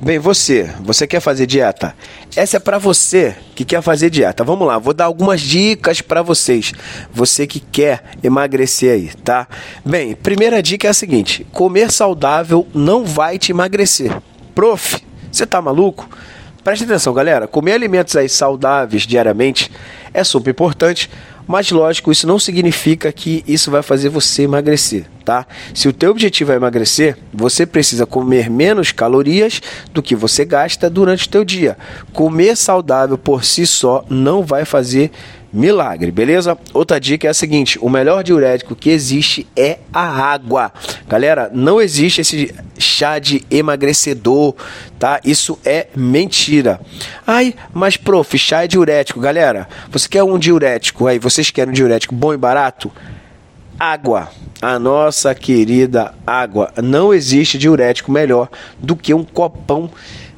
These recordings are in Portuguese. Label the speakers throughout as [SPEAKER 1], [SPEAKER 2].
[SPEAKER 1] Bem, você, você quer fazer dieta? Essa é para você que quer fazer dieta. Vamos lá, vou dar algumas dicas para vocês. Você que quer emagrecer aí, tá? Bem, primeira dica é a seguinte: comer saudável não vai te emagrecer. Prof, você tá maluco? Preste atenção, galera. Comer alimentos aí saudáveis diariamente é super importante, mas lógico, isso não significa que isso vai fazer você emagrecer, tá? Se o teu objetivo é emagrecer, você precisa comer menos calorias do que você gasta durante o teu dia. Comer saudável por si só não vai fazer milagre, beleza? Outra dica é a seguinte: o melhor diurético que existe é a água. Galera, não existe esse chá de emagrecedor, tá? Isso é mentira. Ai, mas prof, chá é diurético. Galera, você quer um diurético aí? Vocês querem um diurético bom e barato? Água. A nossa querida água. Não existe diurético melhor do que um copão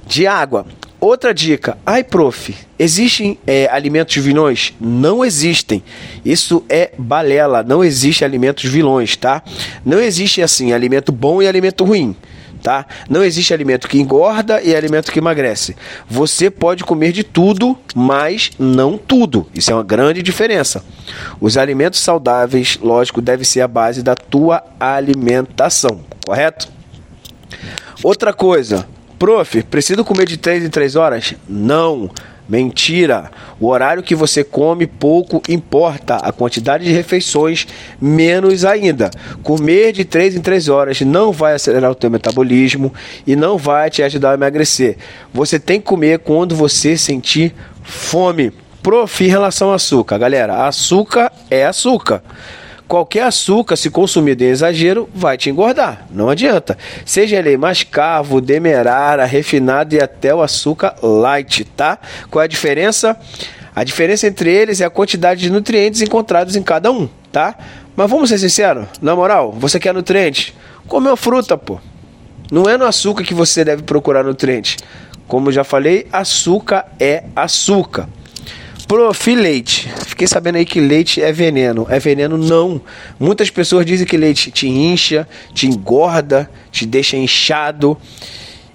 [SPEAKER 1] de água. Outra dica. Ai, prof, existem é, alimentos vilões? Não existem. Isso é balela. Não existe alimentos vilões, tá? Não existe assim alimento bom e alimento ruim. Tá? Não existe alimento que engorda e alimento que emagrece. Você pode comer de tudo, mas não tudo. Isso é uma grande diferença. Os alimentos saudáveis, lógico, deve ser a base da tua alimentação, correto? Outra coisa, Prof, preciso comer de 3 em 3 horas? Não. Mentira! O horário que você come pouco importa, a quantidade de refeições menos ainda. Comer de 3 em 3 horas não vai acelerar o teu metabolismo e não vai te ajudar a emagrecer. Você tem que comer quando você sentir fome. Prof, em relação ao açúcar, galera, açúcar é açúcar qualquer açúcar, se consumido em exagero, vai te engordar. Não adianta. Seja ele mascavo, demerara, refinado e até o açúcar light, tá? Qual é a diferença? A diferença entre eles é a quantidade de nutrientes encontrados em cada um, tá? Mas vamos ser sinceros, na moral, você quer nutrientes? Comeu fruta, pô. Não é no açúcar que você deve procurar nutrientes. Como já falei, açúcar é açúcar. Profi leite. Fiquei sabendo aí que leite é veneno. É veneno não. Muitas pessoas dizem que leite te incha, te engorda, te deixa inchado.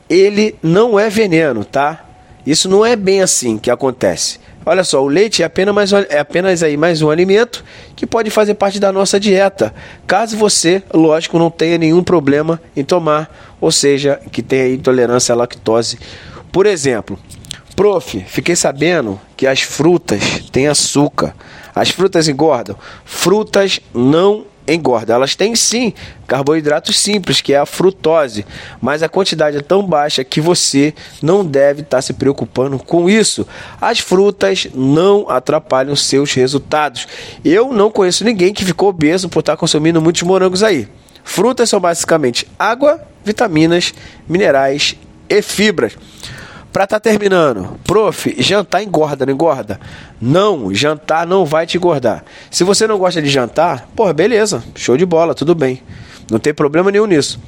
[SPEAKER 1] Ele não é veneno, tá? Isso não é bem assim que acontece. Olha só, o leite é apenas, mais, é apenas aí mais um alimento que pode fazer parte da nossa dieta. Caso você, lógico, não tenha nenhum problema em tomar, ou seja, que tenha intolerância à lactose. Por exemplo, Prof, fiquei sabendo que as frutas têm açúcar. As frutas engordam? Frutas não engordam. Elas têm sim carboidratos simples, que é a frutose, mas a quantidade é tão baixa que você não deve estar se preocupando com isso. As frutas não atrapalham seus resultados. Eu não conheço ninguém que ficou obeso por estar consumindo muitos morangos aí. Frutas são basicamente água, vitaminas, minerais e fibras. Pra tá terminando, prof, jantar engorda, não engorda? Não, jantar não vai te engordar. Se você não gosta de jantar, pô, beleza, show de bola, tudo bem. Não tem problema nenhum nisso.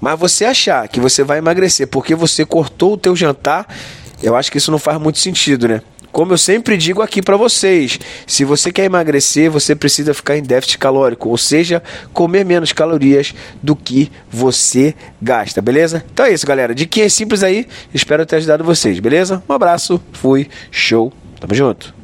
[SPEAKER 1] Mas você achar que você vai emagrecer porque você cortou o teu jantar, eu acho que isso não faz muito sentido, né? Como eu sempre digo aqui para vocês, se você quer emagrecer, você precisa ficar em déficit calórico, ou seja, comer menos calorias do que você gasta, beleza? Então é isso, galera. Diquinhas simples aí. Espero ter ajudado vocês, beleza? Um abraço, fui, show, tamo junto.